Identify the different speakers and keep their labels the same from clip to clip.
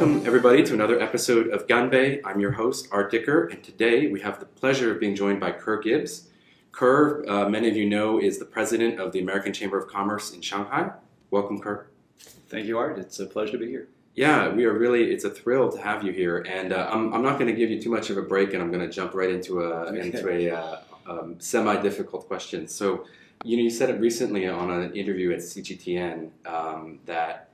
Speaker 1: Welcome, everybody, to another episode of Ganbei. I'm your host, Art Dicker, and today we have the pleasure of being joined by Ker Gibbs. Ker, uh, many of you know, is the president of the American Chamber of Commerce in Shanghai. Welcome, Ker.
Speaker 2: Thank you, Art. It's a pleasure to be here.
Speaker 1: Yeah, we are really, it's a thrill to have you here. And uh, I'm, I'm not going to give you too much of a break, and I'm going to jump right into a, okay. into a uh, um, semi difficult question. So, you know, you said it recently on an interview at CGTN um, that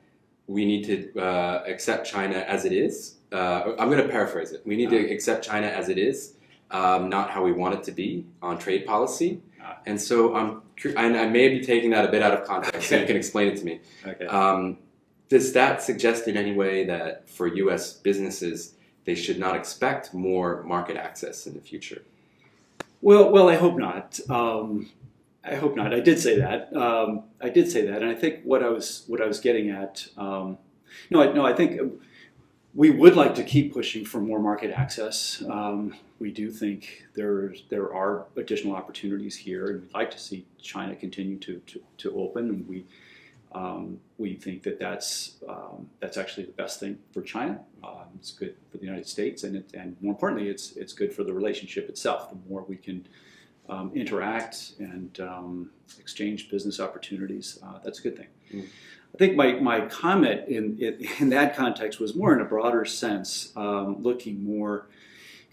Speaker 1: we need to uh, accept China as it is. Uh, I'm going to paraphrase it. We need to uh-huh. accept China as it is, um, not how we want it to be on trade policy. Uh-huh. And so I'm, and I may be taking that a bit out of context, so you can explain it to me. Okay. Um, does that suggest in any way that for U.S. businesses they should not expect more market access in the future?
Speaker 2: Well, well, I hope not. Um, I hope not. I did say that. Um, I did say that, and I think what I was what I was getting at. Um, no, I, no, I think we would like to keep pushing for more market access. Um, we do think there there are additional opportunities here, and we'd like to see China continue to to, to open. And we um, we think that that's um, that's actually the best thing for China. Um, it's good for the United States, and it, and more importantly, it's it's good for the relationship itself. The more we can um, interact and um, exchange business opportunities, uh, that's a good thing. Mm. I think my, my comment in, in, in that context was more in a broader sense, um, looking more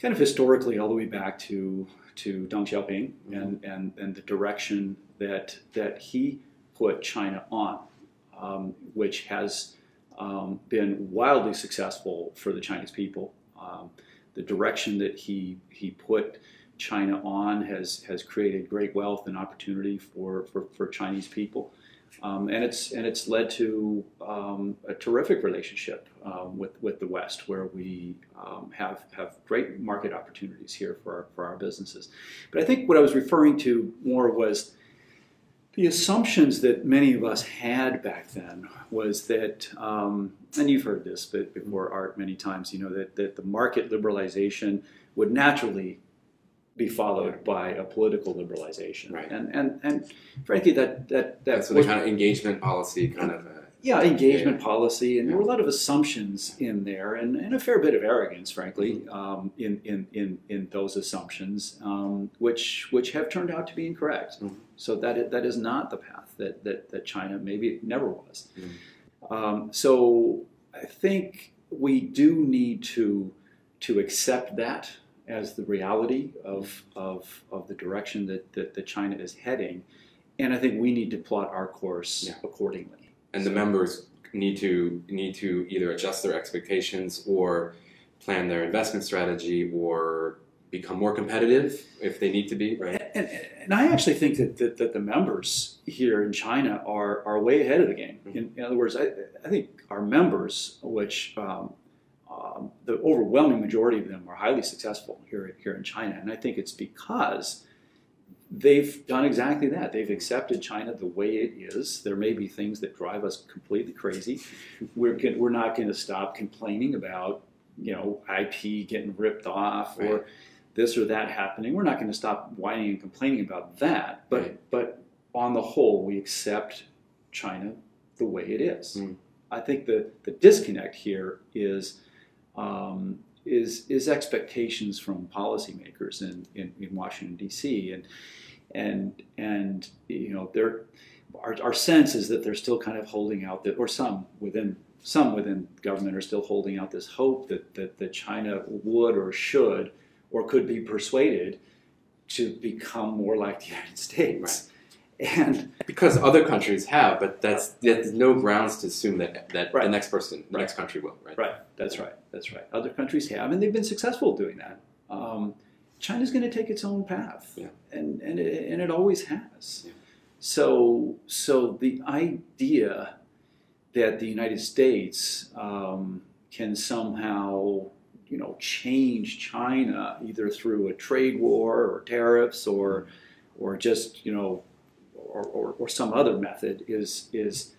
Speaker 2: kind of historically all the way back to to Deng Xiaoping mm-hmm. and, and, and the direction that that he put China on um, which has um, been wildly successful for the Chinese people. Um, the direction that he he put China on has has created great wealth and opportunity for for, for Chinese people, um, and it's and it's led to um, a terrific relationship um, with with the West, where we have have great market opportunities here for our, for our businesses. But I think what I was referring to more was the assumptions that many of us had back then was that, um, and you've heard this before, Art, many times, you know, that, that the market liberalization would naturally be followed by a political liberalization.
Speaker 1: Right.
Speaker 2: And, and, and frankly, that, that, that
Speaker 1: so the kind of engagement policy kind of. Uh,
Speaker 2: yeah, engagement yeah. policy, and yeah. there were a lot of assumptions in there, and, and a fair bit of arrogance, frankly, mm-hmm. um, in, in, in, in those assumptions, um, which which have turned out to be incorrect. Mm-hmm. So that is, that is not the path that, that, that China maybe never was. Mm-hmm. Um, so I think we do need to to accept that as the reality of, of, of the direction that, that, that China is heading, and I think we need to plot our course yeah. accordingly
Speaker 1: and the members need to need to either adjust their expectations or plan their investment strategy or become more competitive if they need to be right
Speaker 2: and, and i actually think that, that, that, the members here in china are, are way ahead of the game mm-hmm. in, in, other words I, I think our members which um, um, the overwhelming majority of them are highly successful here, here in china and i think it's because they've done exactly that. They've accepted China the way it is. There may be things that drive us completely crazy. We're we're not going to stop complaining about you know IP getting ripped off right. or this or that happening. We're not going to stop whining and complaining about that. But right. but on the whole, we accept China the way it is. Mm. I think the the disconnect here is. Um, is is expectations from policymakers in, in, in Washington D.C. and and and you know our, our sense is that they're still kind of holding out that or some within some within government are still holding out this hope that that, that China would or should or could be persuaded to become more like the United States. Right. And
Speaker 1: because other countries have, but that's there's no grounds to assume that that right. the next person, the right. next country will. Right.
Speaker 2: Right. That's right. That's right. Other countries have, and they've been successful doing that. Um, China's going to take its own path,
Speaker 1: yeah.
Speaker 2: and and it, and it always has. Yeah. So so the idea that the United States um, can somehow you know change China either through a trade war or tariffs or or just you know or, or, or some other method is is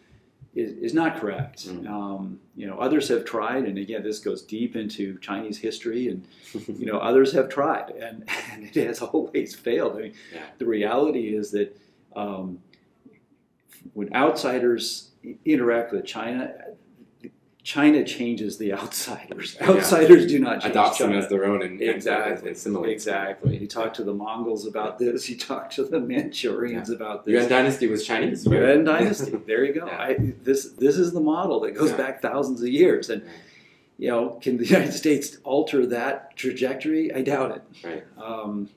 Speaker 2: is, is not correct. Mm. Um, you know, others have tried, and again, this goes deep into Chinese history, and you know, others have tried, and, and it has always failed. I mean, yeah. the reality is that um, when outsiders interact with China, China changes the outsiders. Outsiders do not change
Speaker 1: Adopts them as their own and
Speaker 2: Exactly. Exactly. You talk to the Mongols about this. You talk to the Manchurians about this. Yuan.
Speaker 1: Dynasty was Chinese, right?
Speaker 2: Yuan dynasty. There you go.
Speaker 1: Yeah.
Speaker 2: I, this this is the model that goes
Speaker 1: Yeah.
Speaker 2: back thousands of years. And you know, can the United States alter that trajectory? I doubt it.
Speaker 1: Right.
Speaker 2: Um,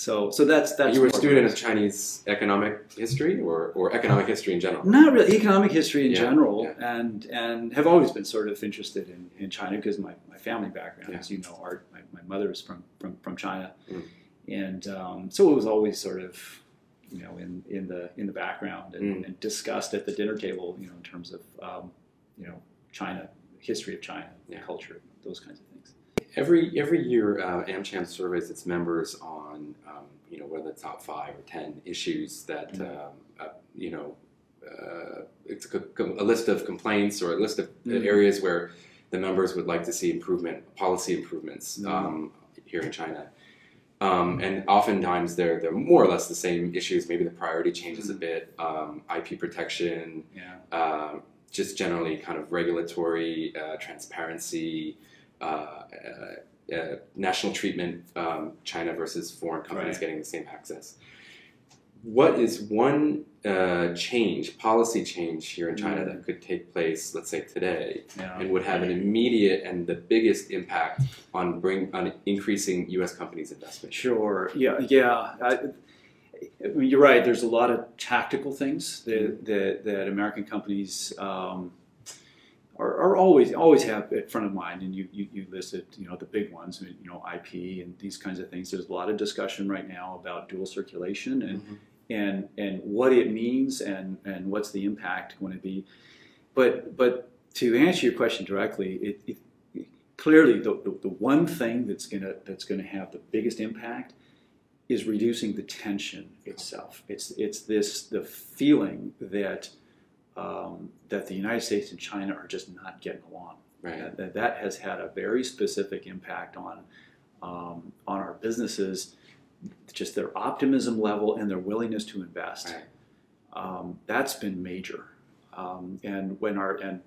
Speaker 2: so so that's that's.
Speaker 1: you were a student of Chinese economic history or, or economic history in general?
Speaker 2: Not really economic history in
Speaker 1: Yeah,
Speaker 2: general,
Speaker 1: yeah.
Speaker 2: and and have always been sort of interested in, in China because my, my family background,
Speaker 1: Yeah.
Speaker 2: as you know, art. My, my mother is from from, from China,
Speaker 1: Mm.
Speaker 2: and um, so it was always sort of you know in, in the in the background and,
Speaker 1: Mm.
Speaker 2: and discussed at the dinner table, you know, in terms of um, you know China history of China, culture, those kinds of things.
Speaker 1: Every every year, uh, AmCham surveys its members on um, you know are the top five or ten issues that
Speaker 2: Mm.
Speaker 1: um, uh, you know uh, it's a, a list of complaints or a list of uh,
Speaker 2: Mm.
Speaker 1: areas where the members would like to see improvement, policy improvements
Speaker 2: Mm.
Speaker 1: um, here in China. Um, and oftentimes they're they're more or less the same issues. Maybe the priority changes a bit. Um, IP protection,
Speaker 2: Yeah,
Speaker 1: um, just generally kind of regulatory uh, transparency, uh, uh, uh, national treatment, um, China versus foreign companies
Speaker 2: Right.
Speaker 1: getting the same access. What is one uh, change, policy change here in China
Speaker 2: Mm.
Speaker 1: that could take place, let's say today,
Speaker 2: yeah.
Speaker 1: and would have an immediate and the biggest impact on bring on increasing U.S. companies' investment?
Speaker 2: Sure. Yeah. Yeah. I, I mean, you're right. There's a lot of tactical things that that, that American companies um, are, are always always have at front of mind. And you, you you listed you know the big ones. You know IP and these kinds of things. There's a lot of discussion right now about dual circulation and
Speaker 1: Mhm.
Speaker 2: and and what it means and and what's the impact going to be. But but to answer your question directly, it, it clearly the, the, the one thing that's gonna that's gonna have the biggest impact is reducing the tension itself. It's it's this the feeling that um, that the United States and China are just not getting along.
Speaker 1: Right.
Speaker 2: That, that has had a very specific impact on um, on our businesses, just their optimism level and their willingness to invest.
Speaker 1: Right.
Speaker 2: Um, that's been major. Um, and when our and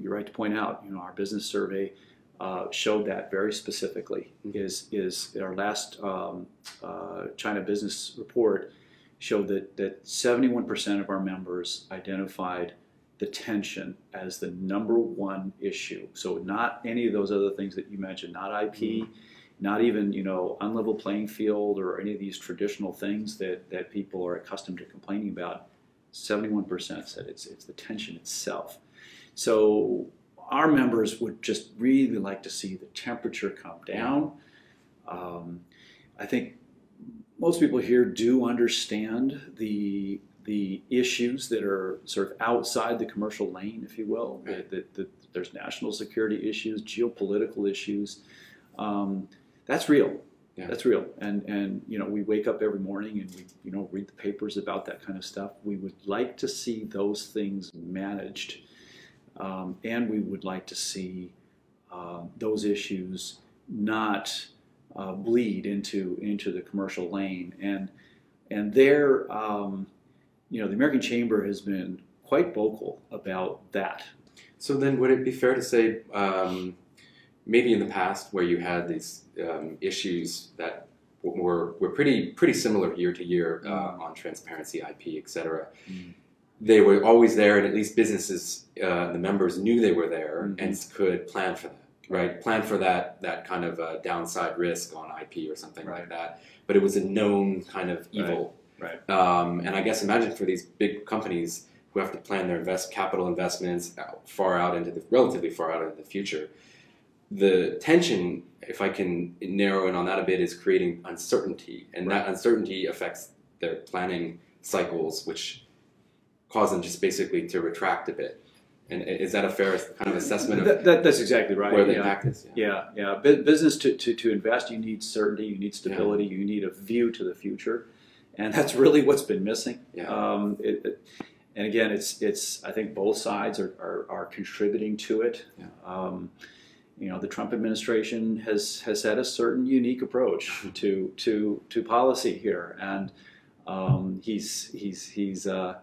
Speaker 2: you're right to point out, you know, our business survey uh, showed that very specifically.
Speaker 1: Mhm.
Speaker 2: Is is our last um, uh, China business report showed that that 71% of our members identified the tension as the number one issue. So not any of those other things that you mentioned, not IP, not even you know unlevel playing field or any of these traditional things that that people are accustomed to complaining about. 71% said it's it's the tension itself. So our members would just really like to see the temperature come down. Um, I think most people here do understand the the issues that are sort of outside the commercial lane, if you will. That, that, that there's national security issues, geopolitical issues. Um, that's real.
Speaker 1: Yeah.
Speaker 2: That's real. And and you know we wake up every morning and we you know read the papers about that kind of stuff. We would like to see those things managed, um, and we would like to see uh, those issues not uh, bleed into into the commercial lane. And and there, um, you know, the American Chamber has been quite vocal about that.
Speaker 1: So then, would it be fair to say, um, maybe in the past, where you had these um, issues that were were pretty pretty similar year to year uh,
Speaker 2: Mm.
Speaker 1: on transparency, IP, etc.
Speaker 2: Mm.
Speaker 1: They were always there, and at least businesses, uh, the members knew they were there
Speaker 2: Mhm.
Speaker 1: and could plan for that. Right, plan for that that kind of uh, downside risk on IP or something like that. But it was a known kind of evil.
Speaker 2: Right.
Speaker 1: Um, and I guess imagine for these big companies who have to plan their invest capital investments out, far out into the relatively far out into the future. The tension, if I can narrow in on that a bit, is creating uncertainty, and that uncertainty affects their planning cycles, which cause them just basically to retract a bit. And is that a fair kind of assessment of
Speaker 2: That, that, that's exactly right.
Speaker 1: where the
Speaker 2: yeah.
Speaker 1: impact is?
Speaker 2: Yeah, yeah. Bu- business to, to, to invest, you need certainty, you need stability, you need a view to the future, and that's really what's been missing.
Speaker 1: Yeah.
Speaker 2: Um, it, it- and again, it's it's I think both sides are, are, are contributing to it.
Speaker 1: Yeah.
Speaker 2: Um, you know, the Trump administration has has had a certain unique approach to to to policy here, and um, he's he's he's uh,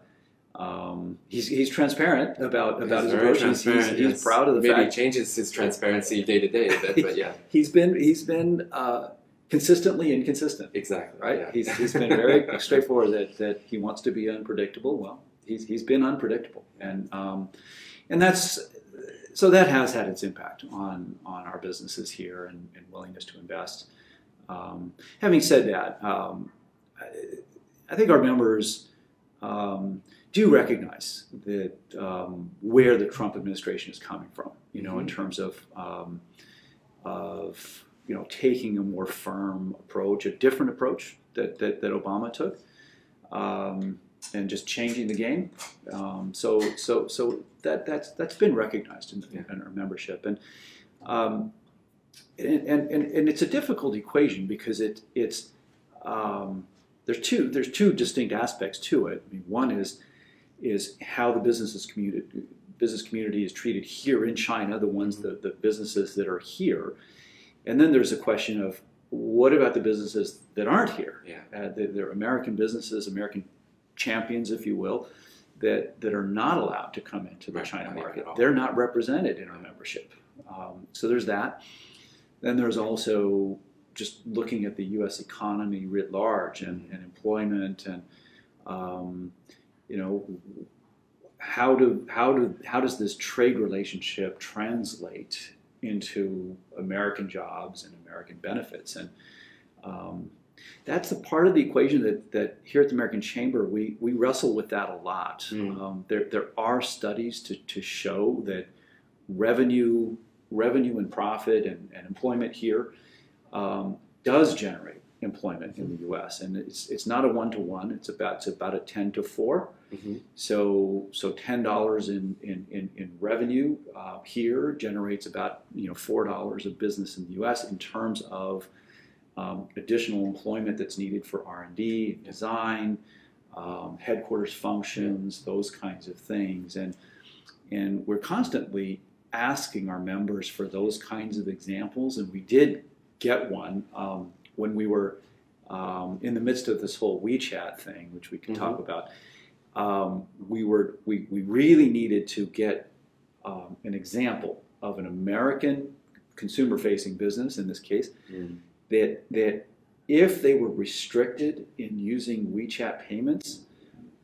Speaker 2: Um, he's, he's transparent about about
Speaker 1: He's
Speaker 2: his approach. He's, he's,
Speaker 1: yes.
Speaker 2: proud of the
Speaker 1: Maybe
Speaker 2: fact
Speaker 1: he changes his transparency day to day a bit, but yeah,
Speaker 2: he's been he's been uh, consistently inconsistent.
Speaker 1: exactly.
Speaker 2: Right?
Speaker 1: Yeah.
Speaker 2: He's, he's been very straightforward that, that he wants to be unpredictable. Well, he's, he's been unpredictable, and um, and that's so that has had its impact on on our businesses here and, and willingness to invest. Um, having said that, um, I, I think our members um, do recognize that um, where the Trump administration is coming from. You know, in terms of um, of you know taking a more firm approach, a different approach that that, that Obama took, um, and just changing the game. Um, so so so that that's that's been recognized in, in our membership, and, um, and and and and it's a difficult equation because it it's um, there's two there's two distinct aspects to it. I mean, one is is how the businesses community business community is treated here in China, the ones the, the businesses that are here, and then there's a question of what about the businesses that aren't here?
Speaker 1: Yeah.
Speaker 2: Uh, they're, they're American businesses, American champions, if you will, that that are not allowed to come into the
Speaker 1: Right,
Speaker 2: China market. They're not represented in our membership. Um, so there's that. Then there's also just looking at the U.S. economy writ large and, and employment and um, you know how do how do how does this trade relationship translate into American jobs and American benefits and um, that's the part of the equation that, that here at the American Chamber we, we wrestle with that a lot.
Speaker 1: Mm.
Speaker 2: Um, there, there are studies to, to show that revenue revenue and profit and, and employment here um, does generate employment in the U.S. and it's it's not a one to one. It's about it's about a ten to four.
Speaker 1: Mhm.
Speaker 2: So so ten dollars in, in, in, in revenue uh, here generates about you know four dollars of business in the U.S. in terms of um, additional employment that's needed for R and D, design, um, headquarters functions, those kinds of things, and and we're constantly asking our members for those kinds of examples, and we did get one um, when we were um, in the midst of this whole WeChat thing, which we can talk about. Um, we were we, we really needed to get um, an example of an American consumer-facing business in this case
Speaker 1: Mm.
Speaker 2: that that if they were restricted in using WeChat payments,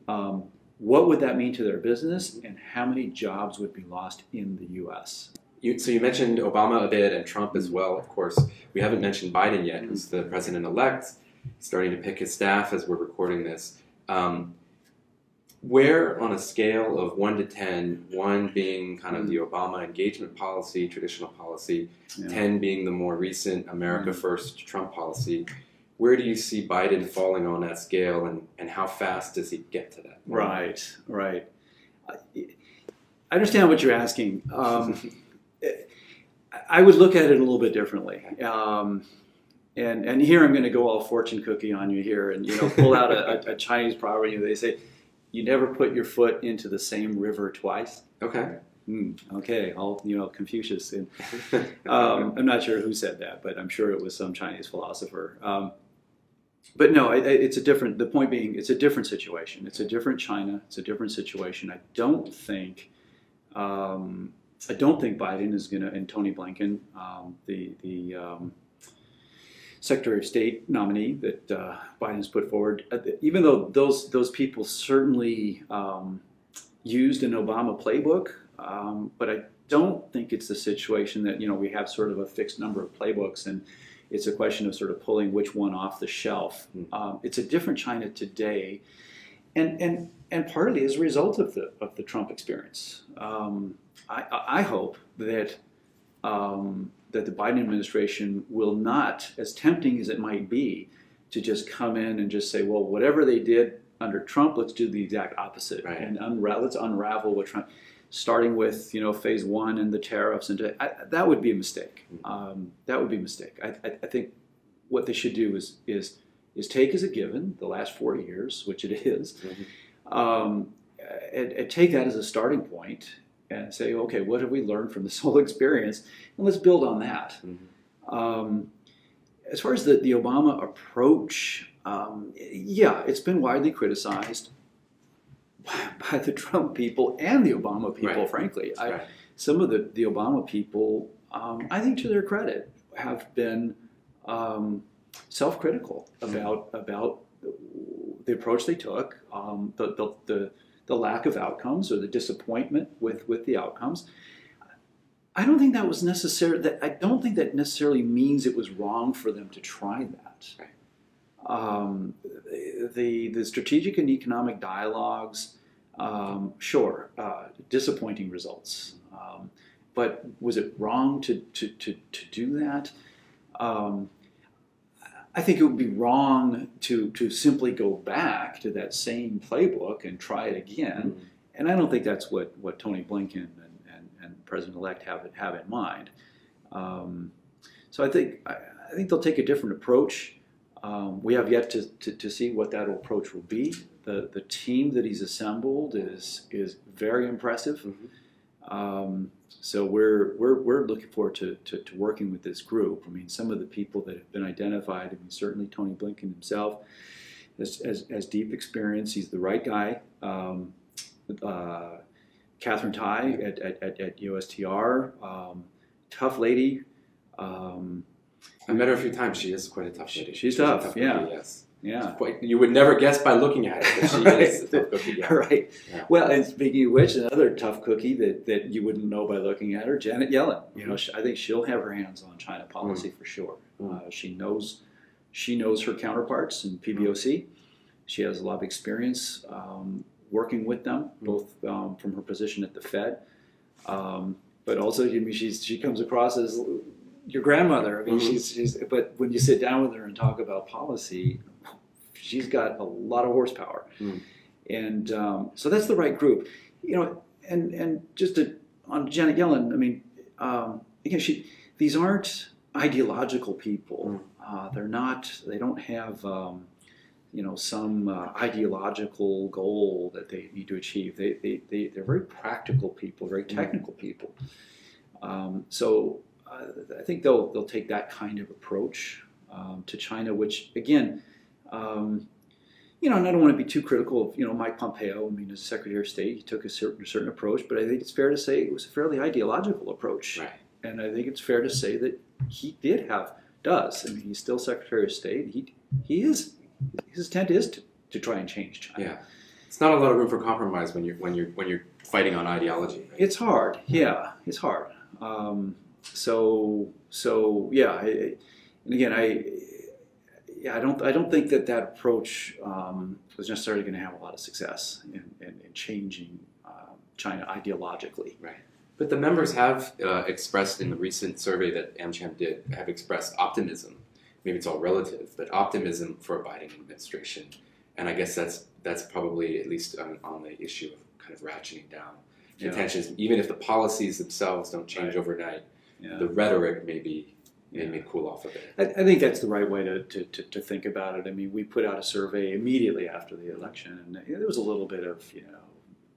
Speaker 2: um, what would that mean to their business, and how many jobs would be lost in the U.S.
Speaker 1: You, so you mentioned Obama a bit and Trump as well. Of course, we haven't mentioned Biden yet, who's the president-elect. He's starting to pick his staff as we're recording this. Um, where, on a scale of one to ten, one being kind of the Obama engagement policy, traditional policy,
Speaker 2: Yeah.
Speaker 1: ten being the more recent America First Trump policy, where do you see Biden falling on that scale, and, and how fast does he get to that?
Speaker 2: Right, right. I I understand what you're asking. Um, I would look at it a little bit differently. Um, and, and here I'm going to go all fortune cookie on you here and you know pull out a, a, Chinese proverb. They say, "You never put your foot into the same river twice."
Speaker 1: Okay.
Speaker 2: Hmm, okay, all you know, Confucius. And, um, I'm not sure who said that, but I'm sure it was some Chinese philosopher. Um, but no, it, it's a different. The point being, it's a different situation. It's a different China. It's a different situation. I don't think, um, I don't think Biden is going to, and Tony Blinken, um, the the um, Secretary of State nominee that uh, has put forward, uh, even though those those people certainly um, used an Obama playbook, um, but I don't think it's the situation that you know we have sort of a fixed number of playbooks and it's a question of sort of pulling which one off the shelf.
Speaker 1: Hmm.
Speaker 2: Um, it's a different China today, and and and partly as a result of the of the Trump experience. Um, I, I hope that um, that the Biden administration will not, as tempting as it might be, to just come in and just say, well, whatever they did under Trump, let's do the exact opposite
Speaker 1: Right.
Speaker 2: and unra- let's unravel what Trump. Starting with you know phase one and the tariffs and to, I, that would be a mistake. Um, that would be a mistake. I, I, I think what they should do is is is take as a given the last four years, which it is,
Speaker 1: Mhm.
Speaker 2: um, and, and take that as a starting point and say, okay, what have we learned from this whole experience, and let's build on that.
Speaker 1: Mhm.
Speaker 2: Um, as far as the, the Obama approach, um, yeah, it's been widely criticized. by the Trump people and the Obama people.
Speaker 1: Right.
Speaker 2: Frankly, I,
Speaker 1: Right.
Speaker 2: some of the the Obama people, um, I think to their credit, have been um, self-critical about about the approach they took, um, the, the the the lack of outcomes or the disappointment with with the outcomes. I don't think that was necessary. That I don't think that necessarily means it was wrong for them to try that.
Speaker 1: Right.
Speaker 2: Um, the the strategic and economic dialogues, um, sure, uh, disappointing results. Um, but was it wrong to to to, to do that? I think it would be wrong to to simply go back to that same playbook and try it again.
Speaker 1: Mhm.
Speaker 2: And I don't think that's what, what Tony Blinken and, and, and President-elect have have in mind. Um, so I think I, I think they'll take a different approach. Um, we have yet to, to, to see what that approach will be. The the team that he's assembled is is very impressive.
Speaker 1: Mhm.
Speaker 2: Um, so we're, we're, we're looking forward to, to, to working with this group. I mean, some of the people that have been identified, I mean, certainly Tony Blinken himself has, has, has deep experience. He's the right guy. Um, uh, Katherine Tai at, at, at, at USTR, um, tough lady. Um,
Speaker 1: I met her a few times. She is quite a tough lady.
Speaker 2: She's
Speaker 1: a
Speaker 2: tough, yeah.
Speaker 1: cookie, yes.
Speaker 2: Yeah.
Speaker 1: Quite, you would never guess by looking at her that she
Speaker 2: Right.
Speaker 1: is a tough cookie. Yeah.
Speaker 2: right.
Speaker 1: Yeah.
Speaker 2: Well, and speaking of which, another tough cookie that, that you wouldn't know by looking at her, Janet Yellen. You know, she, I think she'll have her hands on China policy for sure.
Speaker 1: Mm.
Speaker 2: Uh, she knows she knows her counterparts in PBOC. She has a lot of experience um, working with them,
Speaker 1: Mm.
Speaker 2: both um, from her position at the Fed, um, but also I mean, she's she comes across as your grandmother. I mean,
Speaker 1: Mhm.
Speaker 2: she's, she's but when you sit down with her and talk about policy, she's got a lot of horsepower,
Speaker 1: Mm.
Speaker 2: and um, so that's the right group. You know, and and just to, on Janet Yellen, I mean, um, again, she these aren't ideological people. Uh, they're not. They don't have. Um, you know, some uh, ideological goal that they need to achieve. They, they, they, they're very practical people, very technical people. Um, so uh, I think they'll, they'll take that kind of approach um, to China, which, again, um, you know, and I don't want to be too critical of, you know, Mike Pompeo. I mean, as Secretary of State, he took a certain, certain approach, but I think it's fair to say it was a fairly ideological approach.
Speaker 1: Right.
Speaker 2: And I think it's fair to say that he did have, does. I mean, he's still Secretary of State. He, he is, his intent is to, to try and change China.
Speaker 1: Yeah. It's not a lot of room for compromise when you're when you're when you're fighting on ideology. right?
Speaker 2: It's hard. Yeah, it's hard. Um, so so yeah, I, and again, I yeah, I don't I don't think that that approach um, was necessarily going to have a lot of success in, in, in changing um, China ideologically. Right.
Speaker 1: But the members have uh, expressed in the recent survey that AmCham did have expressed optimism. Maybe it's all relative, but optimism for a Biden administration. And I guess that's that's probably at least on, on the issue of kind of ratcheting down
Speaker 2: Yeah.
Speaker 1: tensions. Even if the policies themselves don't change
Speaker 2: Right.
Speaker 1: overnight,
Speaker 2: Yeah.
Speaker 1: the rhetoric maybe may,
Speaker 2: Yeah.
Speaker 1: may cool off a bit.
Speaker 2: I, I think that's the right way to, to, to, to think about it. I mean, we put out a survey immediately after the election, and there was a little bit of you know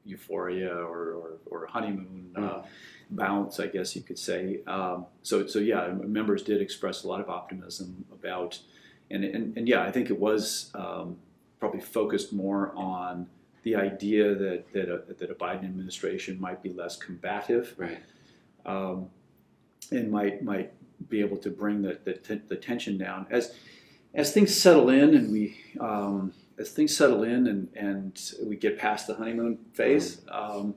Speaker 2: euphoria or, or, or honeymoon uh, bounce, I guess you could say. Um, so so yeah, members did express a lot of optimism about, and and, and yeah, I think it was um, probably focused more on the idea that that a, that a Biden administration might be less combative
Speaker 1: Right.
Speaker 2: um, and might might be able to bring the, the, t- the tension down as as things settle in and we um, as things settle in and, and we get past the honeymoon phase. Um,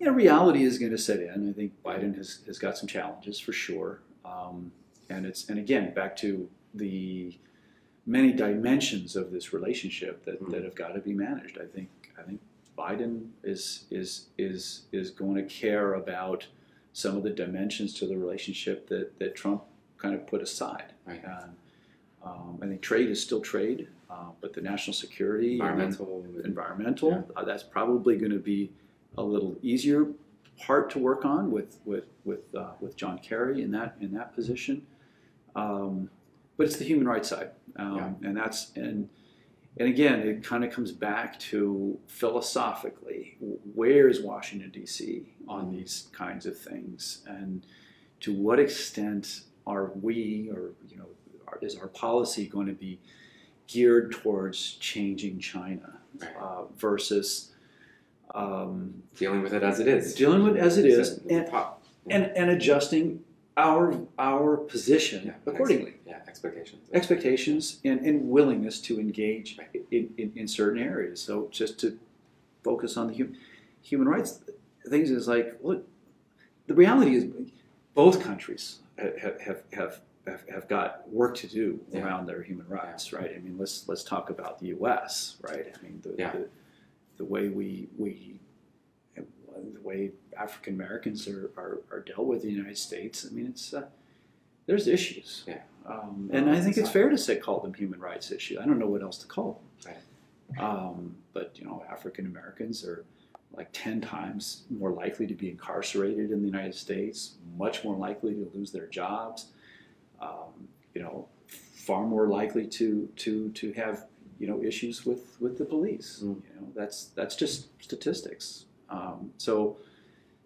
Speaker 2: you know, reality is going to set in. I think Biden has, has got some challenges for sure, um, and it's and again back to the many dimensions of this relationship that,
Speaker 1: Mhm.
Speaker 2: that have got to be managed. I think I think Biden is is is is going to care about some of the dimensions to the relationship that, that Trump kind of put aside.
Speaker 1: Right.
Speaker 2: And, um, I think trade is still trade, uh, but the national security, and
Speaker 1: Environmental.
Speaker 2: environmental, uh, that's probably going to be a little easier part to work on with with with uh, with John Kerry in that in that position. Um, but it's the human rights side, um, and that's and and again, it kind of comes back to philosophically, where is Washington D.C. on these kinds of things, and to what extent are we, or you know, are, is our policy going to be geared towards changing China uh, versus um,
Speaker 1: Dealing with it as it is.
Speaker 2: dealing with it as it is, and, and, and adjusting our our position
Speaker 1: Yeah,
Speaker 2: accordingly.
Speaker 1: Yeah, expectations.
Speaker 2: Expectations and, and willingness to engage in, in, in certain areas. So just to focus on the hum, human rights things is like, look, the reality is both countries have, have, have, have, got work to do
Speaker 1: Yeah.
Speaker 2: around their human rights, right? I mean, let's let's talk about the U.S., right? I mean, the,
Speaker 1: Yeah.
Speaker 2: the, the way we we the way African Americans are, are, are dealt with in the United States. I mean, it's uh, there's issues,
Speaker 1: Yeah.
Speaker 2: um, and I think it's fair to say call them human rights issues. I don't know what else to call them. Um, but you know, African Americans are like ten times more likely to be incarcerated in the United States, much more likely to lose their jobs. Um, you know, far more likely to to to have you know issues with with the police.
Speaker 1: Mm.
Speaker 2: You know, that's that's just statistics. Um, so.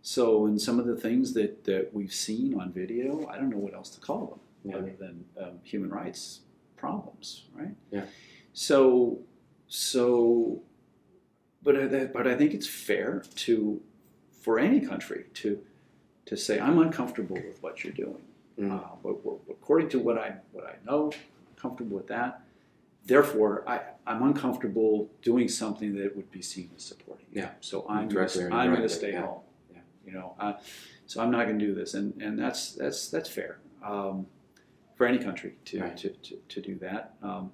Speaker 2: So, in some of the things that, that we've seen on video, I don't know what else to call them
Speaker 1: Yeah.
Speaker 2: other than um, human rights problems, right?
Speaker 1: Yeah.
Speaker 2: So, so, but I, but I think it's fair to, for any country to, to say I'm uncomfortable with what you're doing.
Speaker 1: Mm.
Speaker 2: Uh, but, but according to what I what I know, I'm comfortable with that. Therefore, I, I'm uncomfortable doing something that would be seen as supporting. you.
Speaker 1: Yeah.
Speaker 2: So I'm gonna, I'm going to stay
Speaker 1: yeah.
Speaker 2: home.
Speaker 1: Yeah.
Speaker 2: You know, uh, so I'm not going to do this, and and that's that's that's fair um, for any country to,
Speaker 1: Right.
Speaker 2: to, to, to do that. Um,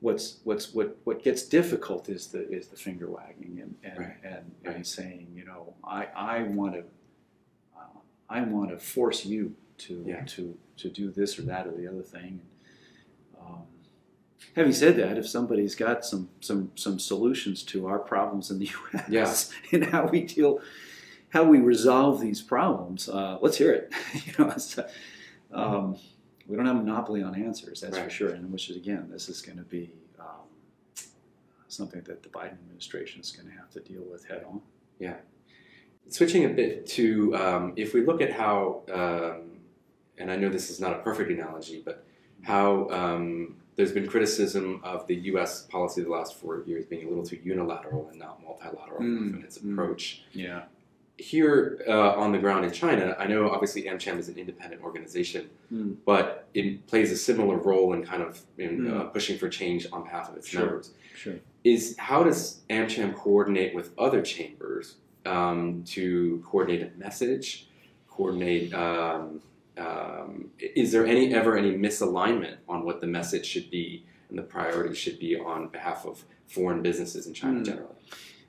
Speaker 2: what's what's what what gets difficult is the is the finger wagging and and,
Speaker 1: Right.
Speaker 2: and,
Speaker 1: Right.
Speaker 2: saying you know I I want to uh, I want to force you to
Speaker 1: Yeah.
Speaker 2: to to do this or that or the other thing. Having said that, if somebody's got some some some solutions to our problems in the U.S.
Speaker 1: Yeah.
Speaker 2: and how we deal, how we resolve these problems, uh, let's hear it. you know, uh, um, we don't have a monopoly on answers, that's for sure. And which is again, this is going to be um, something that the Biden administration is going to have to deal with head on. Yeah.
Speaker 1: Switching a bit to um, if we look at how, um, and I know this is not a perfect analogy, but how um, there's been criticism of the U.S. policy the last four years being a little too unilateral and not multilateral
Speaker 2: Mm,
Speaker 1: in its
Speaker 2: mm.
Speaker 1: approach.
Speaker 2: Yeah.
Speaker 1: Here uh, on the ground in China, I know obviously AmCham is an independent organization,
Speaker 2: Mm.
Speaker 1: but it plays a similar role in kind of in,
Speaker 2: Mm.
Speaker 1: uh, pushing for change on behalf of its
Speaker 2: Sure.
Speaker 1: members.
Speaker 2: Sure.
Speaker 1: Is how does AmCham coordinate with other chambers um, to coordinate a message, coordinate? Um, um, is there any ever any misalignment on what the message should be and the priorities should be on behalf of foreign businesses in China
Speaker 2: Mm.
Speaker 1: generally?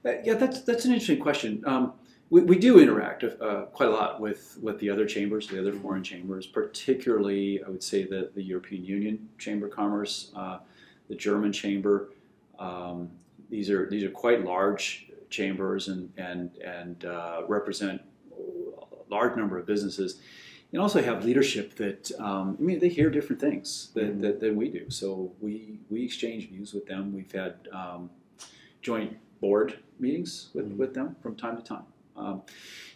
Speaker 2: Uh, yeah, that's that's an interesting question. Um, we, we do interact uh, quite a lot with, with the other chambers, the other foreign chambers, particularly I would say the, the European Union Chamber of Commerce, uh, the German Chamber. Um, these are these are quite large chambers and and and uh, represent a large number of businesses. And also have leadership that um, I mean they hear different things that,
Speaker 1: Mhm.
Speaker 2: that, than we do. So we we exchange views with them. We've had um, joint board meetings with,
Speaker 1: Mhm.
Speaker 2: with them from time to time. Um,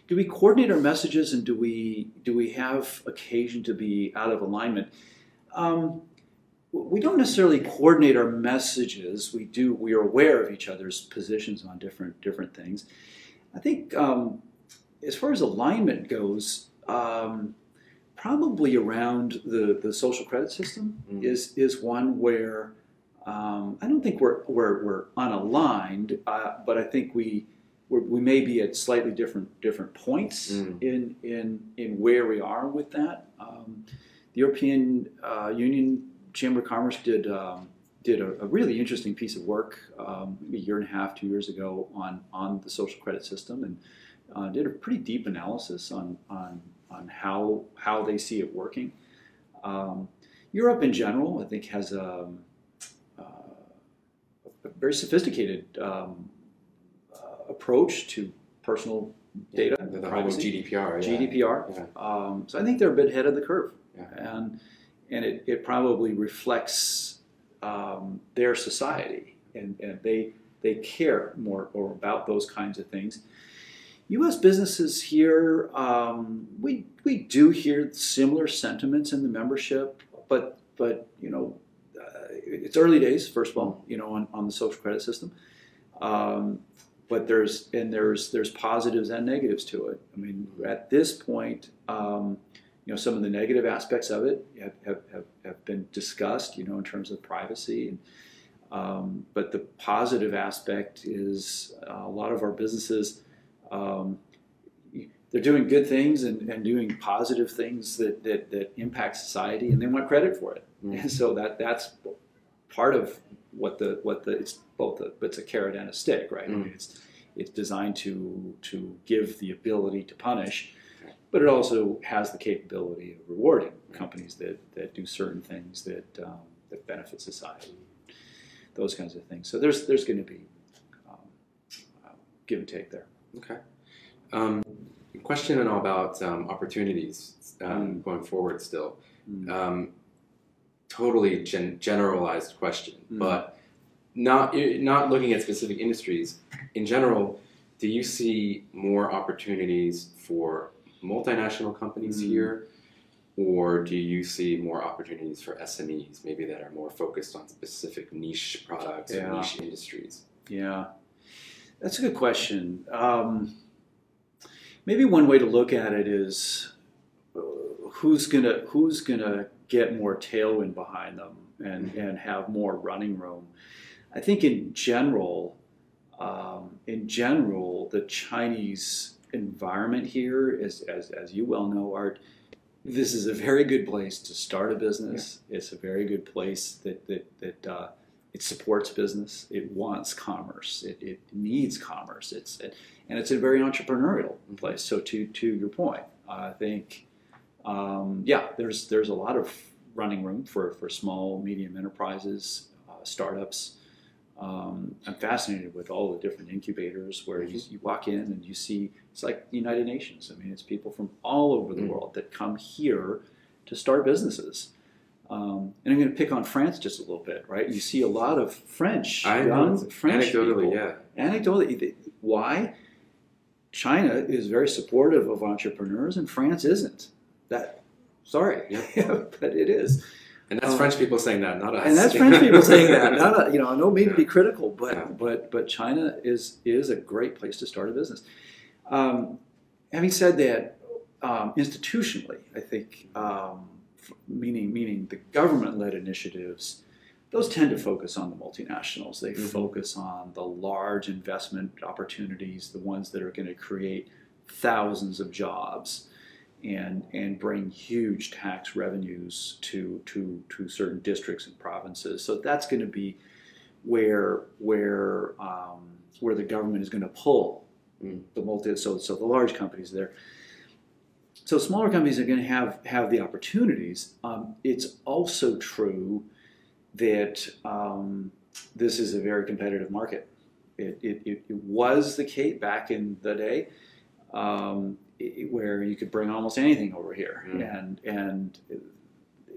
Speaker 2: do we coordinate our messages and do we do we have occasion to be out of alignment? Um, we don't necessarily coordinate our messages. We do. We are aware of each other's positions on different different things. I think um, as far as alignment goes, um, probably around the, the social credit system
Speaker 1: Mm.
Speaker 2: is is one where um, I don't think we're we're, we're unaligned, uh, but I think we we're, we may be at slightly different different points
Speaker 1: Mm.
Speaker 2: in in in where we are with that. Um, the European uh, Union Chamber of Commerce did um, did a, a really interesting piece of work um, a year and a half, two years ago on on the social credit system, and uh, did a pretty deep analysis on on on how how they see it working. Um, Europe in general, I think, has a, uh, a very sophisticated um, uh, approach to personal data,
Speaker 1: the, the whole
Speaker 2: privacy.
Speaker 1: GDPR. yeah.
Speaker 2: GDPR.
Speaker 1: Yeah.
Speaker 2: Um, so I think they're a bit ahead of the curve,
Speaker 1: Yeah.
Speaker 2: and and it, it probably reflects um, their society, and, and they they care more or about those kinds of things. U.S. businesses here, um, we we do hear similar sentiments in the membership, but but you know, uh, it's early days. First of all, you know, on, on the social credit system. Um, but there's and there's there's positives and negatives to it. I mean, at this point, um, you know, some of the negative aspects of it have, have, have, have been discussed. You know, in terms of privacy, and, um, but the positive aspect is uh, a lot of our businesses. Um, they're doing good things and, and doing positive things that, that, that impact society, and they want credit for it.
Speaker 1: Mm.
Speaker 2: And so that that's part of what the what the it's both a it's a carrot and a stick, right? I
Speaker 1: Mm.
Speaker 2: mean, it's it's designed to to give the ability to punish, but it also has the capability of rewarding companies that, that do certain things that um, that benefit society, those kinds of things. So there's there's going to be um, uh, give and take there.
Speaker 1: Okay. Um, question now about um, opportunities um, going forward still.
Speaker 2: Mm.
Speaker 1: Um, totally gen- generalized question,
Speaker 2: Mm.
Speaker 1: but not not looking at specific industries. In general, do you see more opportunities for multinational companies
Speaker 2: Mm.
Speaker 1: here, or do you see more opportunities for SMEs, maybe that are more focused on specific niche products
Speaker 2: Yeah.
Speaker 1: or niche industries?
Speaker 2: Yeah, that's a good question. Um, maybe one way to look at it is uh, who's gonna who's gonna get more tailwind behind them and and have more running room. I think in general, um, in general, the Chinese environment here is, as as you well know, Art. This is a very good place to start a business. It's a very good place that that that. Uh, it supports business. It wants commerce. It, it needs commerce. It's it, and it's a very entrepreneurial place. So to to your point, I think um, yeah, there's there's a lot of running room for for small medium enterprises, uh, startups. Um, I'm fascinated with all the different incubators where you, you walk in and you see it's like the United Nations. I mean, it's people from all over the
Speaker 1: Mm.
Speaker 2: world that come here to start businesses. Um, and I'm going to pick on France just a little bit, right? You see a lot of French,
Speaker 1: I
Speaker 2: young
Speaker 1: know.
Speaker 2: French
Speaker 1: Anecdotally,
Speaker 2: people.
Speaker 1: yeah.
Speaker 2: Anecdotally, why? China is very supportive of entrepreneurs, and France isn't. That, sorry, but it is,
Speaker 1: And that's
Speaker 2: Uh,
Speaker 1: French people saying that, not us.
Speaker 2: and that's French people saying that. Not a, you know, I don't mean to be critical, but
Speaker 1: Yeah.
Speaker 2: but but China is is a great place to start a business. Um, having said that, um, institutionally, I think um, meaning meaning the government-led initiatives, those tend to focus on the multinationals. They
Speaker 1: Mhm.
Speaker 2: focus on the large investment opportunities, the ones that are going to create thousands of jobs and and bring huge tax revenues to to to certain districts and provinces. So that's going to be where where um, where the government is going to pull
Speaker 1: Mm.
Speaker 2: the multi. So so the large companies there. So smaller companies are going to have have the opportunities. Um, it's also true that um, this is a very competitive market. It, it, it, it was the case back in the day um, i- where you could bring almost anything over here,
Speaker 1: Mm.
Speaker 2: and and it,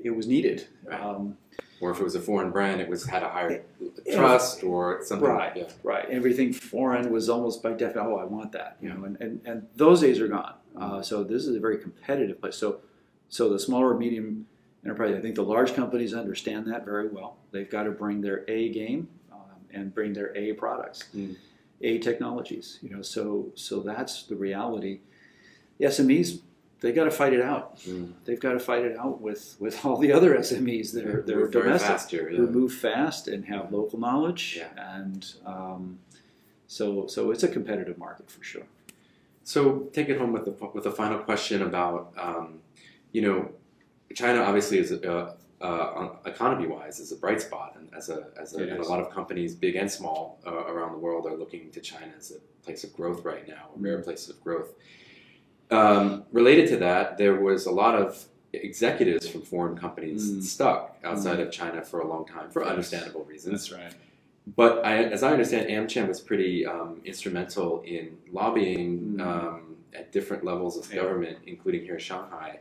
Speaker 2: it was needed.
Speaker 1: Right. Or if it was a foreign brand, it was had a higher trust or something.
Speaker 2: Right.
Speaker 1: Yeah.
Speaker 2: right, everything foreign was almost by definition. Oh, I want that, you know, and, and, and those days are gone. Uh, so this is a very competitive place. So so the smaller medium enterprise, I think the large companies understand that very well. They've got to bring their A game um, and bring their A products,
Speaker 1: Mm.
Speaker 2: A technologies. You know, so so that's the reality. The SMEs, they got to fight it out.
Speaker 1: Mm.
Speaker 2: They've got to fight it out with, with all the other SMEs that are that are domestic
Speaker 1: fast here,
Speaker 2: who move fast and have local knowledge,
Speaker 1: Yeah.
Speaker 2: and um, so so it's a competitive market for sure.
Speaker 1: So take it home with the with a final question about um, you know China obviously is a, uh, economy wise is a bright spot and as a as a, a lot of companies big and small uh, around the world are looking to China as a place of growth right now a rare place of growth. Um, related to that, there was a lot of executives from foreign companies
Speaker 2: Mm.
Speaker 1: stuck outside of China for a long time for understandable reasons.
Speaker 2: right.
Speaker 1: But I, as I understand, AmCham was pretty um, instrumental in lobbying
Speaker 2: Mm.
Speaker 1: um, at different levels of
Speaker 2: Yeah.
Speaker 1: government, including here in Shanghai,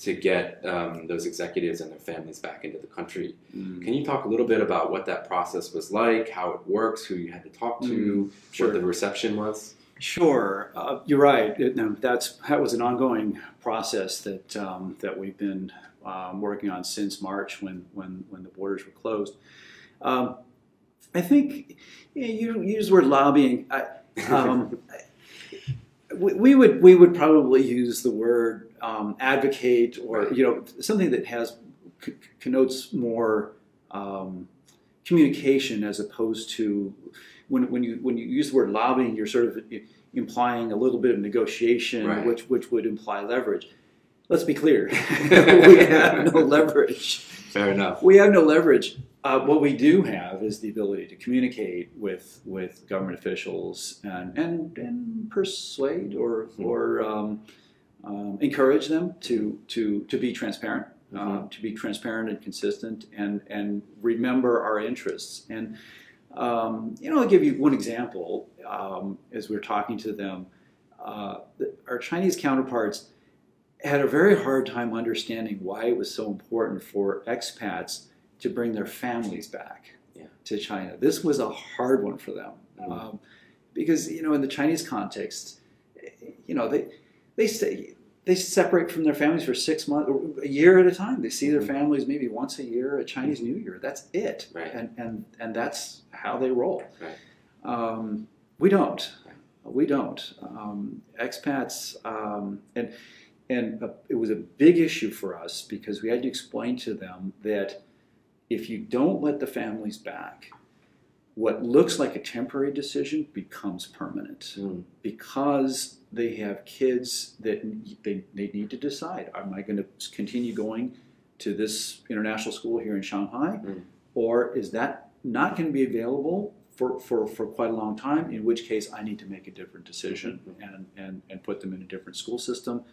Speaker 1: to get um, those executives and their families back into the country.
Speaker 2: Mm.
Speaker 1: Can you talk a little bit about what that process was like, how it works, who you had to talk to,
Speaker 2: Sure.
Speaker 1: what the reception was?
Speaker 2: Sure, uh, you're right. It, no, that's that was an ongoing process that um, that we've been um, working on since March, when when when the borders were closed. Um, I think you you use the word lobbying. I, Um, we, we would we would probably use the word um, advocate or you know something that has c- connotes more um, communication as opposed to when, when you when you use the word lobbying you're sort of implying a little bit of negotiation
Speaker 1: Right.
Speaker 2: which which would imply leverage. Let's be clear, we have no leverage.
Speaker 1: Fair enough.
Speaker 2: We have no leverage. Uh, what we do have is the ability to communicate with with government officials and and, and persuade or
Speaker 1: Mhm.
Speaker 2: or um, um, encourage them to to to be transparent, uh,
Speaker 1: Mhm.
Speaker 2: to be transparent and consistent, and and remember our interests. And um, you know, I'll give you one example. Um, as we we're talking to them, uh, our Chinese counterparts had a very hard time understanding why it was so important for expats to bring their families back
Speaker 1: Yeah.
Speaker 2: to China. This was a hard one for them
Speaker 1: Mhm.
Speaker 2: um, because you know in the Chinese context, you know they they stay they separate from their families for six months, a year at a time. They see their
Speaker 1: Mhm.
Speaker 2: families maybe once a year at Chinese New Year. That's it,
Speaker 1: Right.
Speaker 2: and and and that's how they roll.
Speaker 1: Right.
Speaker 2: Um, we don't.
Speaker 1: Right.
Speaker 2: We don't. Um, expats, um, and and uh, it was a big issue for us because we had to explain to them that if you don't let the families back, what looks like a temporary decision becomes permanent.
Speaker 1: Mm.
Speaker 2: because they have kids that they, they need to decide am I going to continue going to this international school here in Shanghai?
Speaker 1: Mm.
Speaker 2: or is that not going to be available for, for, for quite a long time in which case I need to make a different decision and, and, and put them in a different school system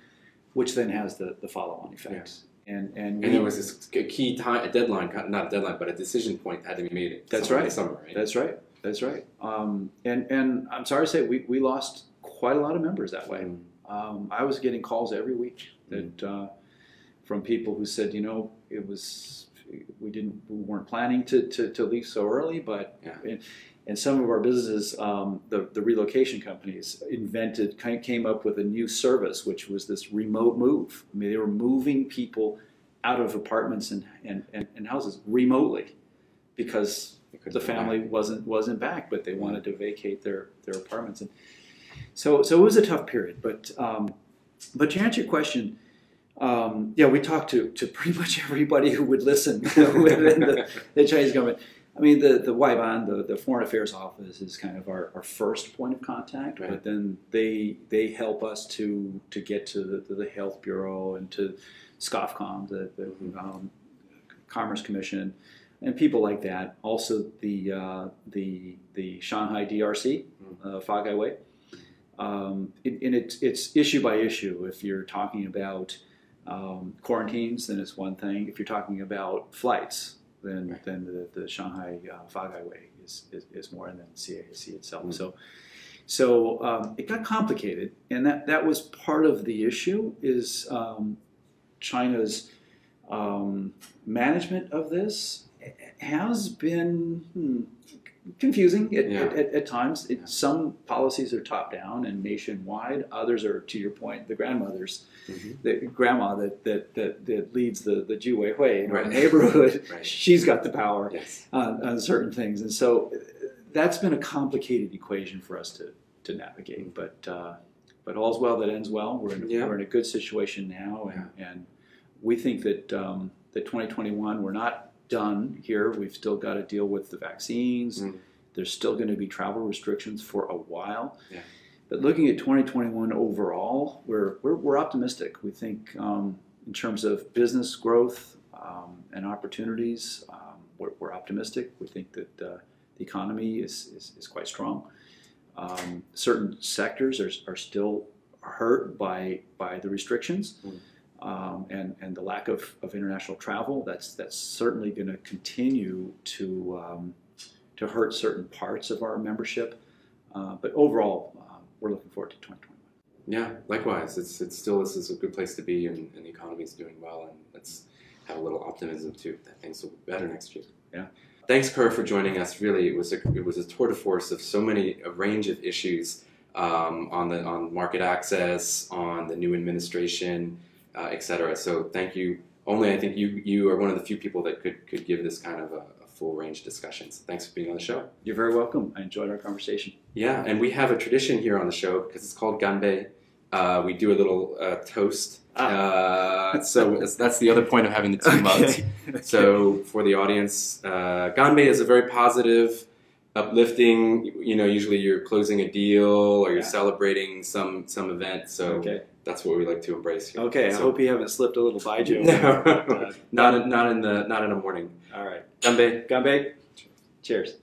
Speaker 2: which then has the, the follow-on effects. And, and,
Speaker 1: And
Speaker 2: we-
Speaker 1: there was this a key time, a deadline, not a deadline, but a decision point had to be made.
Speaker 2: That's right.
Speaker 1: Summer, right?
Speaker 2: That's right. That's right. Um, and and I'm sorry to say we, we lost quite a lot of members that way.
Speaker 1: Mm.
Speaker 2: Um, I was getting calls every week that uh, from people who said, you know, it was we didn't we weren't planning to, to, to leave so early, but
Speaker 1: Yeah.
Speaker 2: and, and some of our businesses, um, the the relocation companies invented came up with a new service, which was this remote move. I mean, they were moving people out of apartments and and, and, and houses remotely because the family
Speaker 1: back.
Speaker 2: wasn't wasn't back, but they wanted to vacate their their apartments, and so so it was a tough period. But um, but to answer your question, um, yeah, we talked to to pretty much everybody who would listen within the, the Chinese government. I mean, the the Waiban, the, the Foreign Affairs Office, is kind of our, our first point of contact.
Speaker 1: Right.
Speaker 2: But then they they help us to to get to the, to the Health Bureau and to SCOFCOM, the, the um, Commerce Commission, and people like that. Also, the uh, the the Shanghai DRC, uh, Fagaiwei. Um, it, and it's it's issue by issue. If you're talking about um, quarantines, then it's one thing. If you're talking about flights, then
Speaker 1: Right.
Speaker 2: then the, the Shanghai uh, Fagaiwei is, is, is more, and then CAC itself.
Speaker 1: Mm.
Speaker 2: So. So um, it got complicated, and that, that was part of the issue. Is um, China's um, management of this has been hmm, confusing at,
Speaker 1: Yeah.
Speaker 2: at, at times. It,
Speaker 1: Yeah.
Speaker 2: Some policies are top down and nationwide. Others are, to your point, the grandmothers,
Speaker 1: Mhm.
Speaker 2: the grandma that that, that, that leads the the Juwei Hui in our
Speaker 1: Right.
Speaker 2: neighborhood.
Speaker 1: Right.
Speaker 2: She's got the power
Speaker 1: Yes.
Speaker 2: on, on certain things, and so that's been a complicated equation for us to to navigate. But uh, but all's well that ends well. We're in,
Speaker 1: Yeah.
Speaker 2: we're in a good situation now, and, and we think that um, that 2021 we're not done here. We've still got to deal with the vaccines.
Speaker 1: Mm.
Speaker 2: There's still going to be travel restrictions for a while.
Speaker 1: Yeah.
Speaker 2: But looking at 2021 overall, we're, we're, we're optimistic. We think um, in terms of business growth um, and opportunities, um, we're, we're optimistic. We think that uh, the economy is, is, is quite strong. Um, certain sectors are, are still hurt by, by the restrictions.
Speaker 1: Mm.
Speaker 2: Um, and, and the lack of, of international travel, that's, that's certainly going to continue to, um, to hurt certain parts of our membership. Uh, but overall, uh, we're looking forward to 2021.
Speaker 1: Yeah, likewise. It's it's still this is a good place to be, and, and the is doing well, and let's have a little optimism too that things will be better next year.
Speaker 2: Yeah.
Speaker 1: Thanks, Ker, for joining us. Really, it was a it was a tour de force of so many a range of issues um, on the on market access, on the new administration, uh, et cetera. So thank you. Only I think you you are one of the few people that could could give this kind of a, a full range discussions. Thanks for being on the show.
Speaker 2: You're very welcome. I enjoyed our conversation.
Speaker 1: Yeah, and we have a tradition here on the show because it's called ganbei. Uh, we do a little uh, toast. Uh, so that's the other point of having the two mugs.
Speaker 2: Okay.
Speaker 1: So for the audience, uh, ganbei is a very positive, uplifting. You know, usually you're closing a deal or you're
Speaker 2: Yeah.
Speaker 1: celebrating some some event. So
Speaker 2: okay.
Speaker 1: That's what we like to embrace here.
Speaker 2: Okay. I hope you haven't slipped a little baijiu.
Speaker 1: No.
Speaker 2: Uh,
Speaker 1: not in, not in the not in the morning.
Speaker 2: all right.
Speaker 1: Ganbei.
Speaker 2: Ganbei. Cheers.